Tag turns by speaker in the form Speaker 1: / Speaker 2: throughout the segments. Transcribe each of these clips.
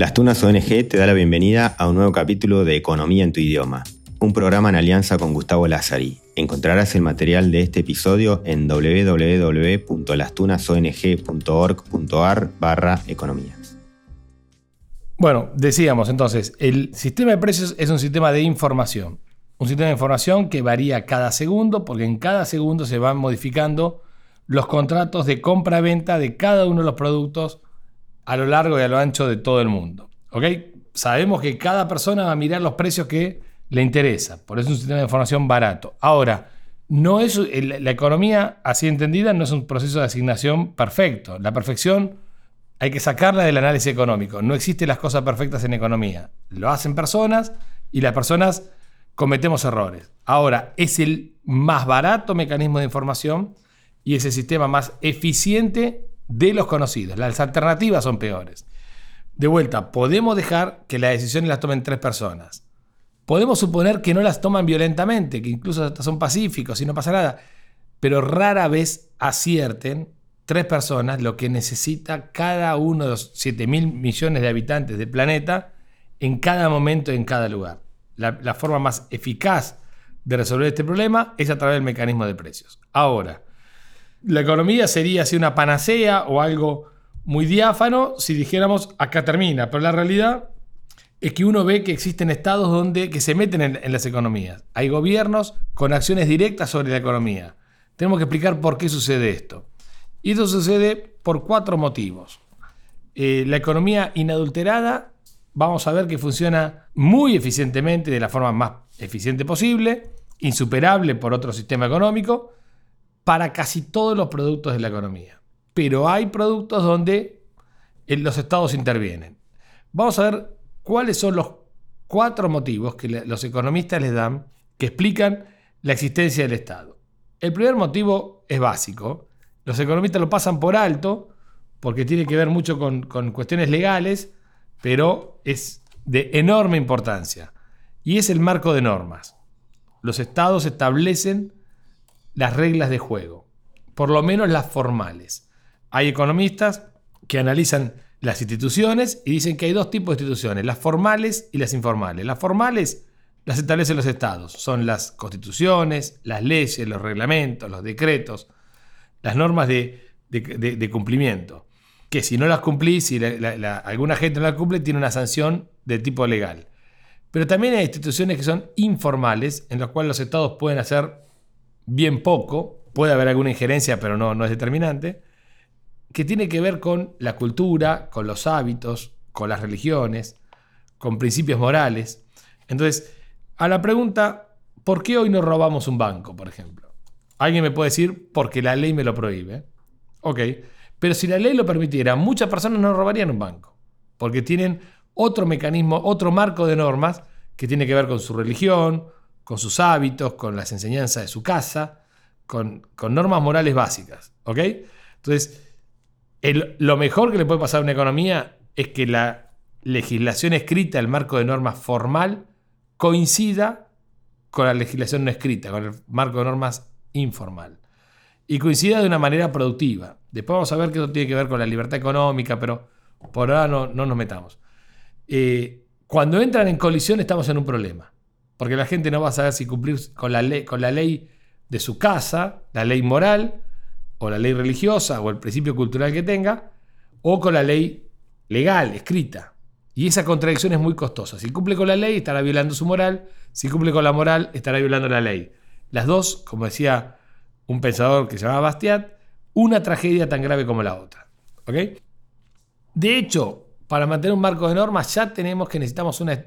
Speaker 1: Las Tunas ONG te da la bienvenida a un nuevo capítulo de Economía en tu idioma, un programa en alianza con Gustavo Lázari. Encontrarás el material de este episodio en www.lastunasong.org.ar barra economía.
Speaker 2: Bueno, decíamos entonces, el sistema de precios es un sistema de información. Un sistema de información que varía cada segundo, porque en cada segundo se van modificando los contratos de compra-venta de cada uno de los productos a lo largo y a lo ancho de todo el mundo. ¿Ok? Sabemos que cada persona va a mirar los precios que le interesa, por eso es un sistema de información barato. Ahora, no es, la economía, así entendida, no es un proceso de asignación perfecto. La perfección hay que sacarla del análisis económico. No existen las cosas perfectas en economía. Lo hacen personas y las personas cometemos errores. Ahora, es el más barato mecanismo de información y es el sistema más eficiente de los conocidos. Las alternativas son peores. De vuelta, podemos dejar que las decisiones las tomen tres personas. Podemos suponer que no las toman violentamente, que incluso son pacíficos y no pasa nada, pero rara vez acierten tres personas lo que necesita cada uno de los 7 mil millones de habitantes del planeta en cada momento, en cada lugar. La, la, forma más eficaz de resolver este problema es a través del mecanismo de precios. Ahora, la economía sería así una panacea o algo muy diáfano si dijéramos acá termina, pero la realidad es que uno ve que existen estados donde que se meten en, las economías. Hay gobiernos con acciones directas sobre la economía. Tenemos que explicar por qué sucede esto. Y esto sucede por cuatro motivos. Eh, la economía inadulterada, vamos a ver que funciona muy eficientemente, de la forma más eficiente posible, insuperable por otro sistema económico, para casi todos los productos de la economía. Pero hay productos donde eh, los estados intervienen. Vamos a ver cuáles son los cuatro motivos que los economistas les dan que explican la existencia del Estado. El primer motivo es básico, los economistas lo pasan por alto porque tiene que ver mucho con, cuestiones legales, pero es de enorme importancia. Y es el marco de normas. Los estados establecen las reglas de juego, por lo menos las formales. Hay economistas que analizan las instituciones y dicen que hay dos tipos de instituciones, las formales y las informales. Las formales las establecen los estados, son las constituciones, las leyes, los reglamentos, los decretos, las normas de, cumplimiento. Que si no las cumplís, si alguna gente no las cumple, tiene una sanción de tipo legal. Pero también hay instituciones que son informales, en las cuales los estados pueden hacer bien poco, puede haber alguna injerencia, pero no, no es determinante, que tiene que ver con la cultura, con los hábitos, con las religiones, con principios morales. Entonces, a la pregunta, ¿por qué hoy no robamos un banco, por ejemplo? Alguien me puede decir, porque la ley me lo prohíbe. Ok, pero si la ley lo permitiera, muchas personas no robarían un banco, porque tienen otro mecanismo, otro marco de normas que tiene que ver con su religión, con sus hábitos, con las enseñanzas de su casa, con, normas morales básicas. ¿Ok? Entonces, lo mejor que le puede pasar a una economía es que la legislación escrita, el marco de normas formal, coincida con la legislación no escrita, con el marco de normas informal. Y coincida de una manera productiva. Después vamos a ver que eso tiene que ver con la libertad económica, pero por ahora no, nos metamos. Eh, cuando entran en colisión estamos en un problema, porque la gente no va a saber si cumplir con la, ley, con la ley de su casa, la ley moral, o la ley religiosa, o el principio cultural que tenga, o con la ley legal, escrita. Y esa contradicción es muy costosa. Si cumple con la ley, estará violando su moral. Si cumple con la moral, estará violando la ley. Las dos, como decía un pensador que se llamaba Bastiat, una tragedia tan grave como la otra. De hecho, para mantener un marco de normas ya tenemos que necesitamos una,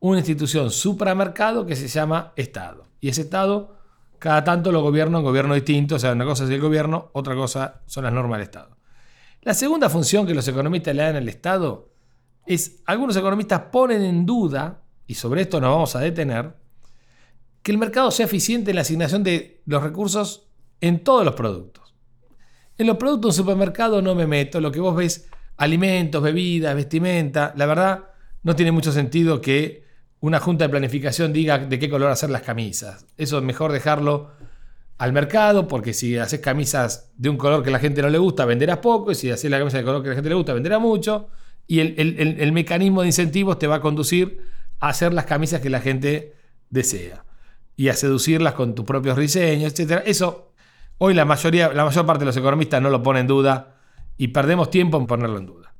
Speaker 2: una institución supramercado que se llama Estado. Y ese Estado, cada tanto lo gobierna un gobierno distinto, o sea, una cosa es el gobierno, otra cosa son las normas del Estado. La segunda función que los economistas le dan al Estado es, algunos economistas ponen en duda, y sobre esto nos vamos a detener, que el mercado sea eficiente en la asignación de los recursos en todos los productos. En los productos de un supermercado no me meto, lo que vos ves, alimentos, bebidas, vestimenta, la verdad no tiene mucho sentido que una junta de planificación diga de qué color hacer las camisas. Eso es mejor dejarlo al mercado, porque si haces camisas de un color que la gente no le gusta, venderás poco, y si haces la camisa de color que la gente le gusta, venderás mucho. y el, mecanismo de incentivos te va a conducir a hacer las camisas que la gente desea y a seducirlas con tus propios diseños, etc. Eso hoy la mayoría, la mayor parte de los economistas no lo pone en duda y perdemos tiempo en ponerlo en duda.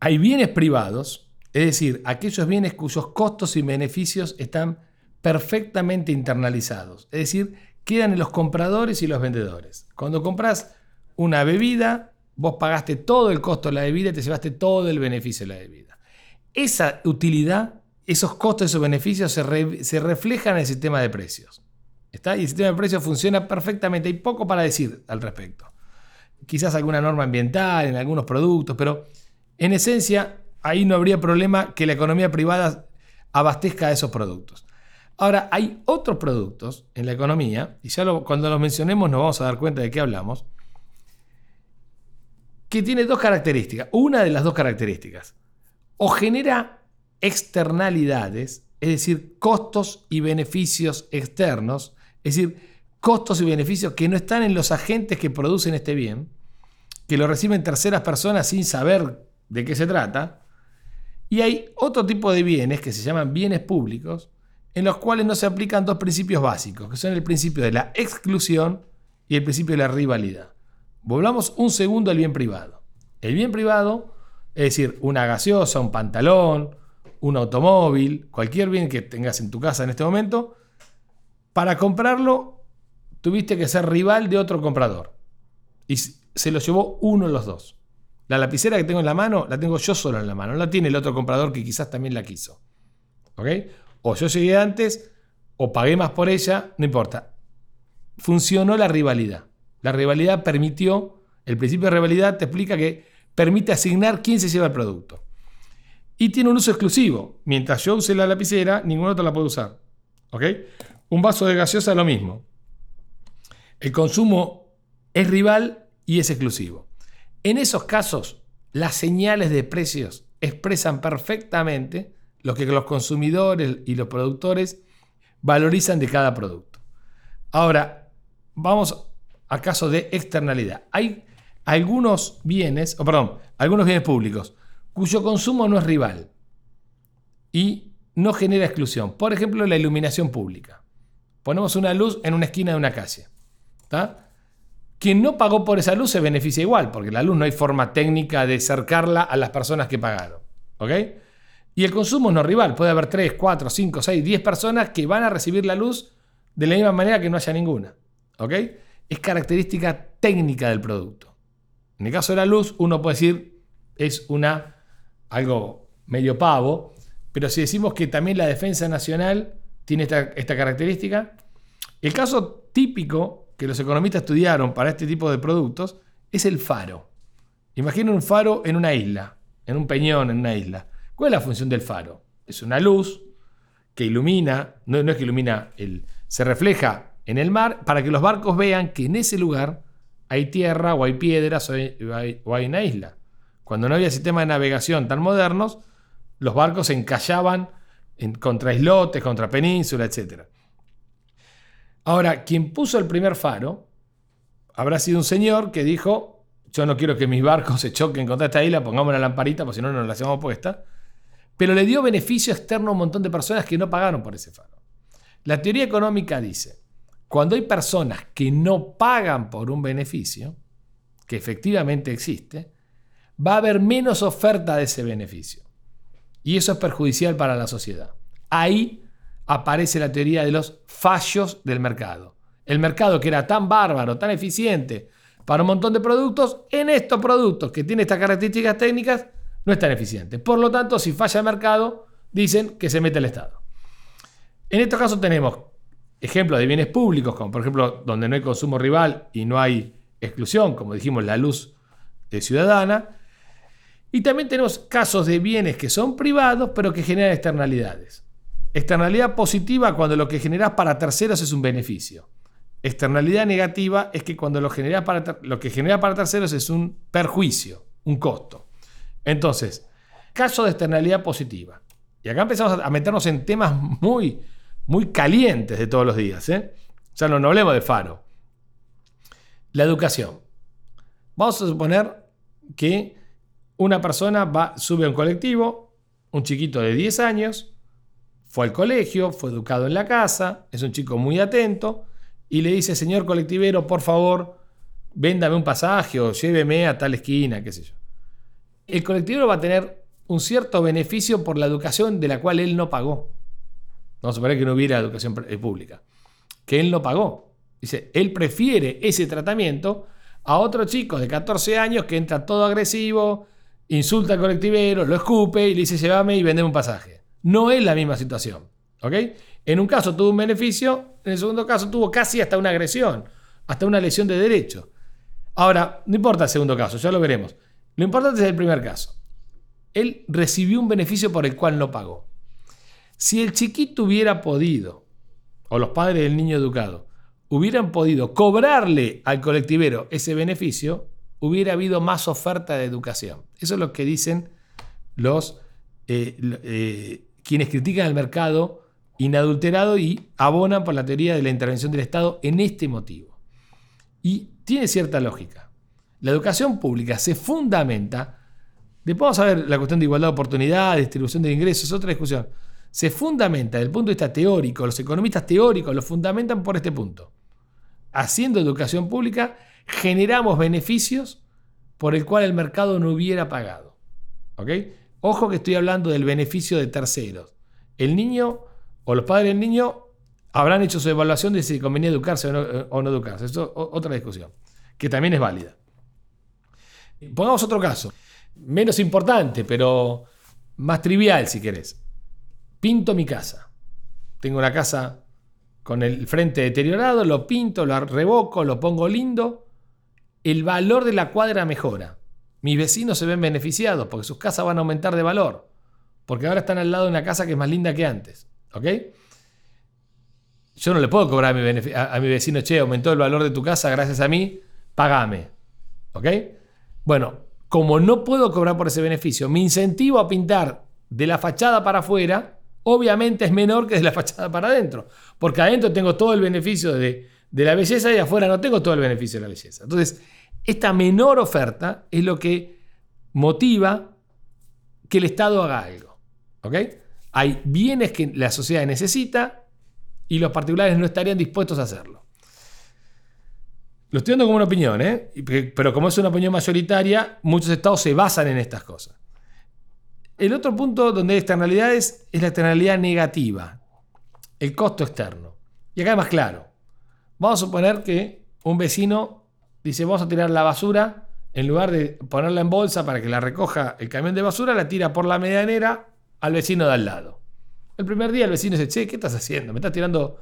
Speaker 2: Hay bienes privados, es decir, aquellos bienes cuyos costos y beneficios están perfectamente internalizados, es decir, quedan en los compradores y los vendedores. Cuando compras una bebida, vos pagaste todo el costo de la bebida y te llevaste todo el beneficio de la bebida. Esa utilidad, esos costos, esos beneficios se, se reflejan en el sistema de precios. ¿Está? Y el sistema de precios funciona perfectamente. Hay poco para decir al respecto. Quizás alguna norma ambiental en algunos productos, pero en esencia ahí no habría problema que la economía privada abastezca a esos productos. Ahora, hay otros productos en la economía, y ya cuando los mencionemos nos vamos a dar cuenta de qué hablamos, que tiene dos características. Una de las dos características. O genera externalidades, es decir, costos y beneficios externos, es decir, costos y beneficios que no están en los agentes que producen este bien, que lo reciben terceras personas sin saber de qué se trata. Y hay otro tipo de bienes que se llaman bienes públicos, en los cuales no se aplican dos principios básicos, que son el principio de la exclusión y el principio de la rivalidad. Volvamos un segundo al bien privado. El bien privado, es decir, una gaseosa, un pantalón, un automóvil, cualquier bien que tengas en tu casa en este momento, para comprarlo tuviste que ser rival de otro comprador. Y se lo llevó uno de los dos. La lapicera que tengo en la mano, la tengo yo solo en la mano. No la tiene el otro comprador que quizás también la quiso. ¿Ok? O yo llegué antes, o pagué más por ella, no importa. Funcionó la rivalidad. La rivalidad permitió, el principio de rivalidad te explica que permite asignar quién se lleva el producto. Y tiene un uso exclusivo. Mientras yo use la lapicera, ningún otro la puede usar. ¿Ok? Un vaso de gaseosa es lo mismo. El consumo es rival y es exclusivo. En esos casos, las señales de precios expresan perfectamente lo que los consumidores y los productores valorizan de cada producto. Ahora, vamos a caso de externalidad. Hay algunos bienes, o perdón, algunos bienes públicos cuyo consumo no es rival y no genera exclusión. Por ejemplo, la iluminación pública. Ponemos una luz en una esquina de una calle. Quien no pagó por esa luz se beneficia igual, porque la luz no hay forma técnica de acercarla a las personas que pagaron. ¿Ok? Y el consumo no rival. Puede haber 3, 4, 5, 6, 10 personas que van a recibir la luz de la misma manera que no haya ninguna. ¿Ok? es característica técnica del producto. En el caso de la luz, uno puede decir es una algo medio pavo, pero si decimos que también la defensa nacional tiene esta característica, el caso típico que los economistas estudiaron para este tipo de productos es el faro. Imaginen un faro en una isla, en un peñón en una isla. ¿Cuál es la función del faro? Es una luz que ilumina, no, no es que ilumina, el, se refleja en el mar para que los barcos vean que en ese lugar hay tierra o hay piedras o hay, una isla. Cuando no había sistemas de navegación tan modernos, los barcos se encallaban en, contra islotes, contra penínsulas, etc. Ahora, quien puso el primer faro habrá sido un señor que dijo, yo no quiero que mis barcos se choquen contra esta isla, pongamos una lamparita, porque si no, no nos la hacemos puesta. Pero le dio beneficio externo a un montón de personas que no pagaron por ese faro. La teoría económica dice, cuando hay personas que no pagan por un beneficio, que efectivamente existe, va a haber menos oferta de ese beneficio. Y eso es perjudicial para la sociedad. Ahí aparece la teoría de los fallos del mercado. El mercado que era tan bárbaro, tan eficiente para un montón de productos, en estos productos que tienen estas características técnicas, no es tan eficiente. Por lo tanto, si falla el mercado, dicen que se mete el Estado. En estos casos tenemos ejemplos de bienes públicos, como por ejemplo donde no hay consumo rival y no hay exclusión, como dijimos, la luz ciudadana. Y también tenemos casos de bienes que son privados, pero que generan externalidades. Externalidad positiva cuando lo que generas para terceros es un beneficio. Externalidad negativa es que cuando lo, para lo que genera para terceros es un perjuicio, un costo. Entonces, caso de externalidad positiva. Y acá empezamos a meternos en temas muy, muy calientes de todos los días. ¿eh? Ya no, no hablemos de faro. La educación. Vamos a suponer que una persona va, sube a un colectivo, un chiquito de 10 años, fue al colegio, fue educado en la casa, es un chico muy atento, y le dice, señor colectivero, por favor, véndame un pasaje o lléveme a tal esquina, qué sé yo. El colectivero va a tener un cierto beneficio por la educación de la cual él no pagó. Vamos a suponer que no hubiera educación eh, pública, que él no pagó. Dice, él prefiere ese tratamiento a otro chico de 14 años que entra todo agresivo, insulta al colectivero, lo escupe y le dice, llévame y vende un pasaje. No es la misma situación. ¿Ok? En un caso tuvo un beneficio, en el segundo caso tuvo casi hasta una agresión, hasta una lesión de derecho. Ahora, no importa el segundo caso, ya lo veremos. Lo importante es el primer caso. Él recibió un beneficio por el cual no pagó. Si el chiquito hubiera podido, o los padres del niño educado, hubieran podido cobrarle al colectivero ese beneficio, hubiera habido más oferta de educación. Eso es lo que dicen los eh, eh, quienes critican el mercado inadulterado y abonan por la teoría de la intervención del Estado en este motivo. Y tiene cierta lógica. La educación pública se fundamenta, después vamos a ver la cuestión de igualdad de oportunidad, distribución de ingresos, otra discusión, se fundamenta desde el punto de vista teórico, los economistas teóricos lo fundamentan por este punto. Haciendo educación pública generamos beneficios por el cual el mercado no hubiera pagado. ¿Ok? Ojo que estoy hablando del beneficio de terceros. El niño o los padres del niño habrán hecho su evaluación de si convenía educarse o no, educarse. Eso es otra discusión, que también es válida. Pongamos otro caso, menos importante, pero más trivial si querés. Pinto mi casa. Tengo una casa con el frente deteriorado, lo pinto, lo revoco, lo pongo lindo. El valor de la cuadra mejora. Mis vecinos se ven beneficiados porque sus casas van a aumentar de valor. Porque ahora están al lado de una casa que es más linda que antes. ¿Ok? Yo no le puedo cobrar a mi, vecino, che, aumentó el valor de tu casa gracias a mí, pagame. ¿Ok? Bueno, como no puedo cobrar por ese beneficio, mi incentivo a pintar de la fachada para afuera, obviamente es menor que de la fachada para adentro. Porque adentro tengo todo el beneficio de, de la belleza y afuera no tengo todo el beneficio de la belleza. Entonces, esta menor oferta es lo que motiva que el Estado haga algo. ¿Ok? Hay bienes que la sociedad necesita y los particulares no estarían dispuestos a hacerlo. Lo estoy dando como una opinión, ¿eh? pero como es una opinión mayoritaria, muchos estados se basan en estas cosas. El otro punto donde hay externalidades es la externalidad negativa, el costo externo. Y acá es más claro. Vamos a suponer que un vecino dice, vamos a tirar la basura, en lugar de ponerla en bolsa para que la recoja el camión de basura, la tira por la medianera al vecino de al lado. El primer día el vecino dice, che, ¿qué estás haciendo? ¿Me estás tirando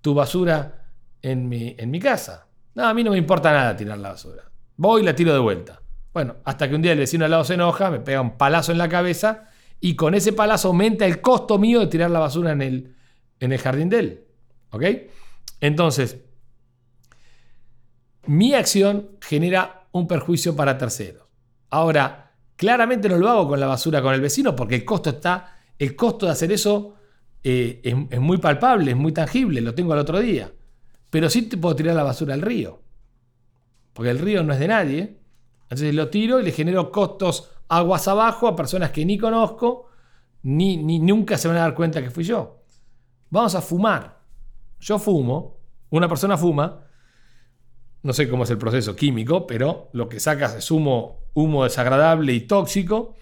Speaker 2: tu basura en mi, en mi casa? No, a mí no me importa nada tirar la basura. Voy y la tiro de vuelta. Bueno, hasta que un día el vecino al lado se enoja, me pega un palazo en la cabeza y con ese palazo aumenta el costo mío de tirar la basura en el, en el jardín de él. ¿Ok? Entonces, mi acción genera un perjuicio para terceros. Ahora, claramente no lo hago con la basura con el vecino porque el costo está el costo de hacer eso eh, es, muy palpable, es muy tangible, lo tengo al otro día. Pero sí te puedo tirar la basura al río. Porque el río no es de nadie. Entonces lo tiro y le genero costos aguas abajo a personas que ni conozco, ni, ni nunca se van a dar cuenta que fui yo. Vamos a fumar. Yo fumo, una persona fuma, no sé cómo es el proceso químico, pero lo que sacas es humo, desagradable y tóxico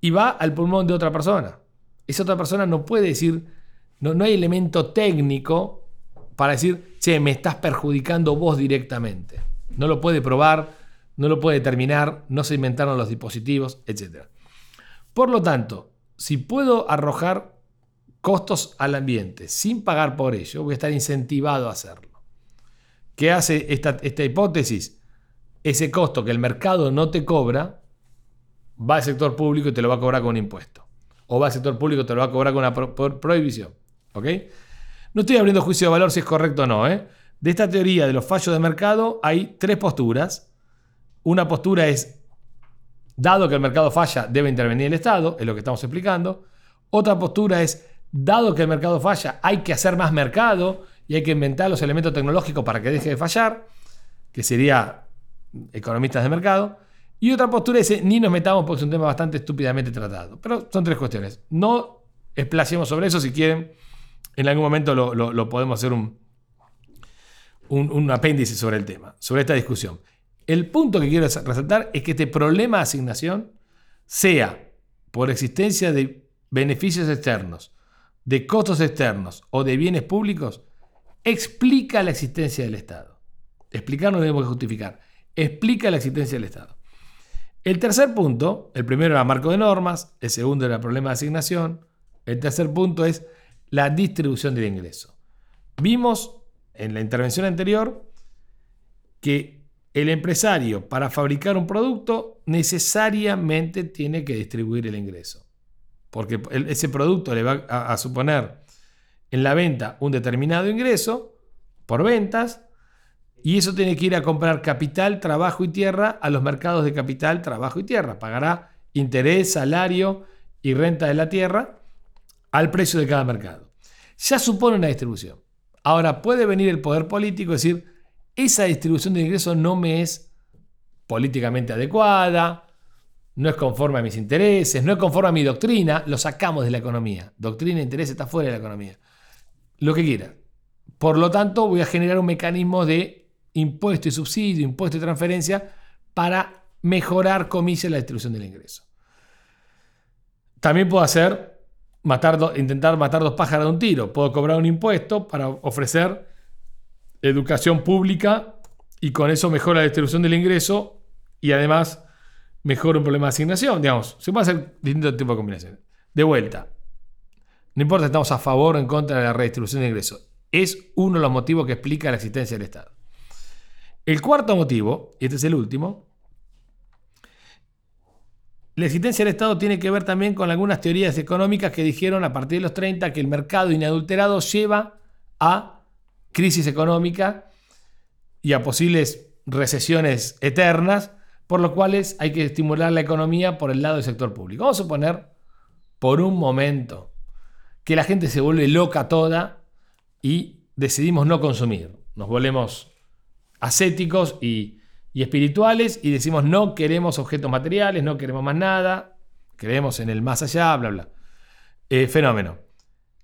Speaker 2: y va al pulmón de otra persona. Esa otra persona no puede decir, no, no hay elemento técnico para decir, che, me estás perjudicando vos directamente. No lo puede probar, no lo puede determinar, no se inventaron los dispositivos, etc. Por lo tanto, si puedo arrojar costos al ambiente sin pagar por ello, voy a estar incentivado a hacerlo. ¿Qué hace esta, esta hipótesis? Ese costo que el mercado no te cobra, va al sector público y te lo va a cobrar con un impuesto. O va al sector público y te lo va a cobrar con una prohibición. ¿Ok? No estoy abriendo juicio de valor si es correcto o no. ¿eh? De esta teoría de los fallos de mercado hay tres posturas. Una postura es, dado que el mercado falla, debe intervenir el Estado, es lo que estamos explicando. Otra postura es, dado que el mercado falla, hay que hacer más mercado y hay que inventar los elementos tecnológicos para que deje de fallar, que sería economistas de mercado. Y otra postura dice, ni nos metamos porque es un tema bastante estúpidamente tratado. Pero son tres cuestiones. No explayemos sobre eso si quieren. En algún momento lo, podemos hacer un, un, apéndice sobre el tema, sobre esta discusión. El punto que quiero resaltar es que este problema de asignación sea por existencia de beneficios externos, de costos externos o de bienes públicos, explica la existencia del Estado. Explicar no debemos justificar. Explica la existencia del Estado. El tercer punto, el primero era marco de normas, el segundo era problema de asignación, el tercer punto es la distribución del ingreso. Vimos en la intervención anterior que el empresario para fabricar un producto necesariamente tiene que distribuir el ingreso. Porque ese producto le va a, suponer en la venta un determinado ingreso por ventas y eso tiene que ir a comprar capital, trabajo y tierra a los mercados de capital, trabajo y tierra. Pagará interés, salario y renta de la tierra al precio de cada mercado. Ya supone una distribución. Ahora puede venir el poder político y decir, esa distribución de ingresos no me es políticamente adecuada, no es conforme a mis intereses, no es conforme a mi doctrina, lo sacamos de la economía. Doctrina e interés está fuera de la economía. Lo que quiera. Por lo tanto, voy a generar un mecanismo de impuesto y subsidio, impuesto y transferencia para mejorar, comillas, la distribución del ingreso. También puedo hacer intentar matar dos pájaros de un tiro. Puedo cobrar un impuesto para ofrecer educación pública y con eso mejora la distribución del ingreso y además mejora un problema de asignación. Digamos, se puede hacer distintos tipos de combinaciones. De vuelta, no importa si estamos a favor o en contra de la redistribución del ingreso. Es uno de los motivos que explica la existencia del Estado. El cuarto motivo, y este es el último, la existencia del Estado tiene que ver también con algunas teorías económicas que dijeron a partir de los 30 que el mercado inadulterado lleva a crisis económica y a posibles recesiones eternas, por lo cuales hay que estimular la economía por el lado del sector público. Vamos a suponer por un momento que la gente se vuelve loca toda y decidimos no consumir. Nos volvemos ascéticos y y espirituales y decimos no queremos objetos materiales, no queremos más nada, creemos en el más allá, bla, bla. Eh, fenómeno.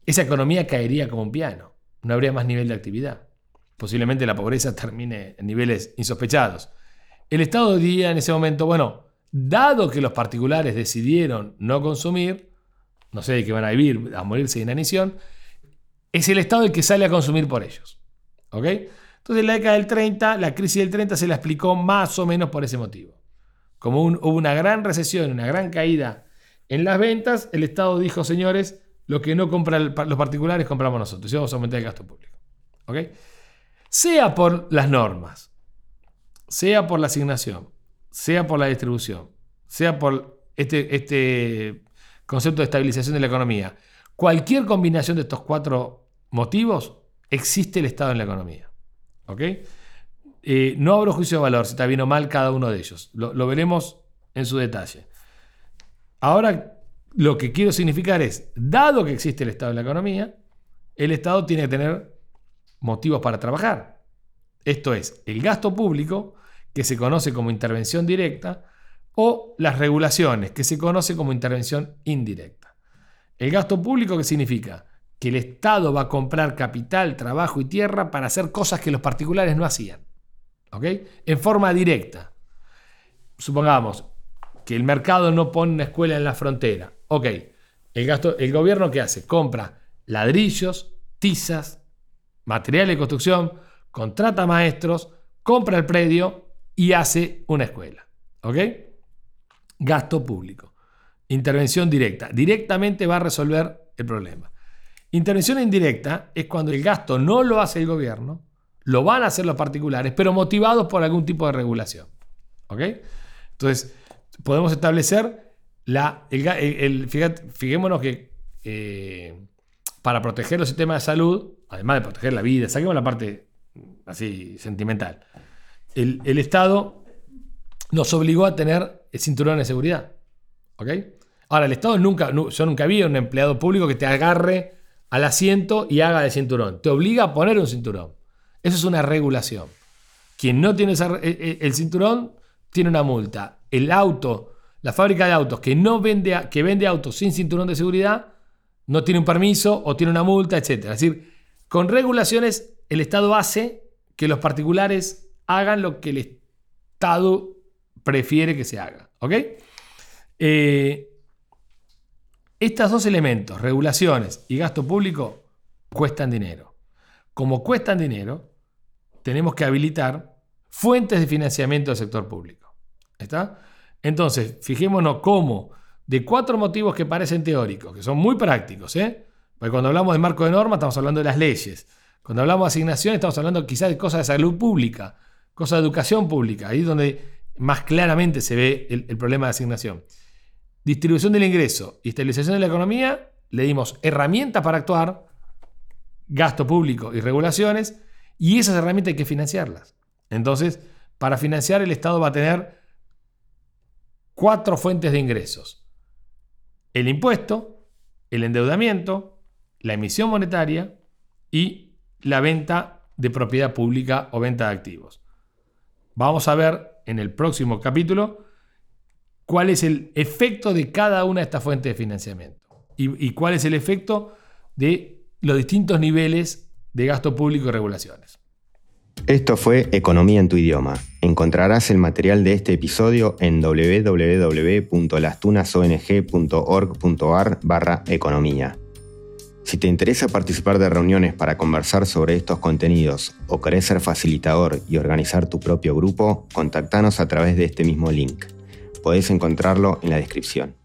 Speaker 2: Esa economía caería como un piano, no habría más nivel de actividad. Posiblemente la pobreza termine en niveles insospechados. El Estado diría en ese momento, bueno, dado que los particulares decidieron no consumir, no sé qué van a vivir, a morirse de inanición, es el Estado el que sale a consumir por ellos. ¿Ok? Entonces, en la década del 30, la crisis del 30 se la explicó más o menos por ese motivo. Como hubo una gran recesión, una gran caída en las ventas, el Estado dijo, señores, lo que no compran los particulares compramos nosotros y vamos a aumentar el gasto público. ¿Ok? Sea por las normas, sea por la asignación, sea por la distribución, sea por este, este concepto de estabilización de la economía, cualquier combinación de estos cuatro motivos, existe el Estado en la economía. ¿Ok? Eh, no abro juicio de valor si está bien o mal cada uno de ellos. Lo, veremos en su detalle. Ahora, lo que quiero significar es, dado que existe el Estado en la economía, el Estado tiene que tener motivos para trabajar. Esto es, el gasto público, que se conoce como intervención directa, o las regulaciones, que se conoce como intervención indirecta. El gasto público, ¿qué significa? que el Estado va a comprar capital, trabajo y tierra para hacer cosas que los particulares no hacían. ¿Ok? En forma directa. Supongamos que el mercado no pone una escuela en la frontera. Ok, el, gasto, el gobierno ¿qué hace? Compra ladrillos, tizas, material de construcción, contrata maestros, compra el predio y hace una escuela. ¿Ok? Gasto público. Intervención directa. Directamente va a resolver el problema. Intervención indirecta es cuando el gasto no lo hace el gobierno, lo van a hacer los particulares, pero motivados por algún tipo de regulación. ¿Ok? Entonces, podemos establecer la. Fijémonos que eh, para proteger los sistemas de salud, además de proteger la vida, saquemos la parte así sentimental, el Estado nos obligó a tener el cinturón de seguridad. ¿Ok? Ahora, el Estado nunca, yo nunca vi un empleado público que te agarre al asiento y haga de cinturón. Te obliga a poner un cinturón. Eso es una regulación. Quien no tiene e, e, el cinturón tiene una multa. el auto, la fábrica de autos que no vende, que vende autos sin cinturón de seguridad, no tiene un permiso o tiene una multa, etc. Es decir, con regulaciones el Estado hace que los particulares hagan lo que el Estado prefiere que se haga. ¿Ok? Eh, estos dos elementos, regulaciones y gasto público, cuestan dinero. Como cuestan dinero, tenemos que habilitar fuentes de financiamiento del sector público. ¿Está? Entonces, fijémonos cómo, de cuatro motivos que parecen teóricos, que son muy prácticos, ¿eh? porque cuando hablamos de marco de norma estamos hablando de las leyes, cuando hablamos de asignación estamos hablando quizás de cosas de salud pública, cosas de educación pública, ahí es donde más claramente se ve el, problema de asignación. Distribución del ingreso y estabilización de la economía, le dimos herramientas para actuar, gasto público y regulaciones, y esas herramientas hay que financiarlas. Entonces, para financiar el Estado va a tener cuatro fuentes de ingresos. El impuesto, el endeudamiento, la emisión monetaria y la venta de propiedad pública o venta de activos. Vamos a ver en el próximo capítulo cuál es el efecto de cada una de estas fuentes de financiamiento y, cuál es el efecto de los distintos niveles de gasto público y regulaciones.
Speaker 1: Esto fue Economía en tu idioma. Encontrarás el material de este episodio en www.lastunasong.org.ar barra economía. Si te interesa participar de reuniones para conversar sobre estos contenidos o querés ser facilitador y organizar tu propio grupo, contactanos a través de este mismo link. Podés encontrarlo en la descripción.